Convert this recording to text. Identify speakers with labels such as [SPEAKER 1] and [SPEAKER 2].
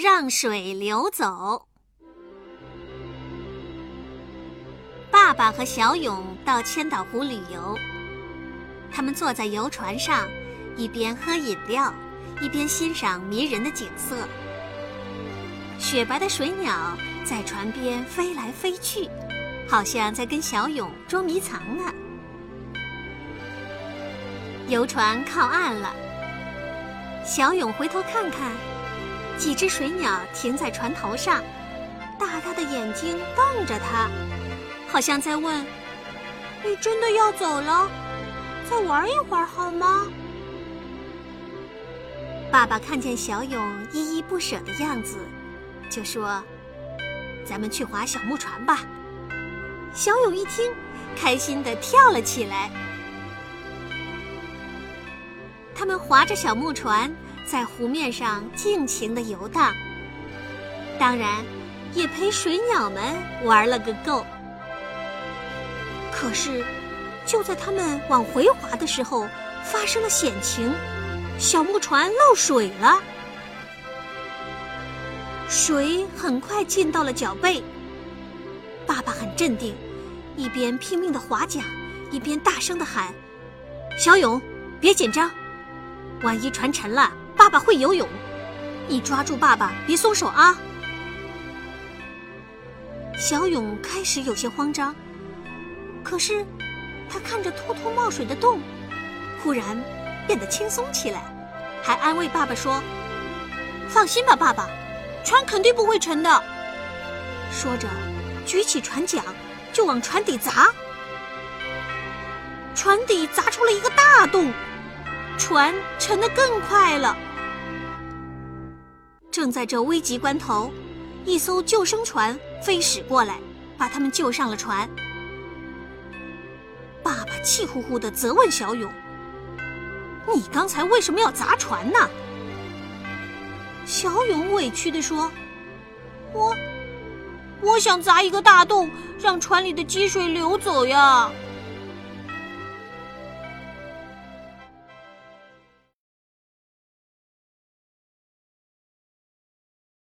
[SPEAKER 1] 让水流走。爸爸和小勇到千岛湖旅游，他们坐在游船上，一边喝饮料，一边欣赏迷人的景色。雪白的水鸟在船边飞来飞去，好像在跟小勇捉迷藏呢。游船靠岸了，小勇回头看看，几只水鸟停在船头上，大大的眼睛瞪着他。好像在问：“你真的要走了？再玩一会儿好吗？”爸爸看见小勇依依不舍的样子，就说：“咱们去划小木船吧。”小勇一听，开心的跳了起来。他们划着小木船在湖面上尽情的游荡，当然，也陪水鸟们玩了个够。可是，就在他们往回划的时候，发生了险情，小木船漏水了，水很快浸到了脚背。爸爸很镇定，一边拼命的划桨，一边大声的喊：“小勇，别紧张，万一船沉了，爸爸会游泳，你抓住爸爸，别松手啊！”小勇开始有些慌张。可是，他看着突突冒水的洞，忽然变得轻松起来，还安慰爸爸说：“放心吧，爸爸，船肯定不会沉的。”说着，举起船桨就往船底砸。船底砸出了一个大洞，船沉得更快了。正在这危急关头，一艘救生船飞驶过来，把他们救上了船。爸爸气呼呼地责问小勇：“你刚才为什么要砸船呢？”小勇委屈地说：“我，我想砸一个大洞，让船里的积水流走呀。”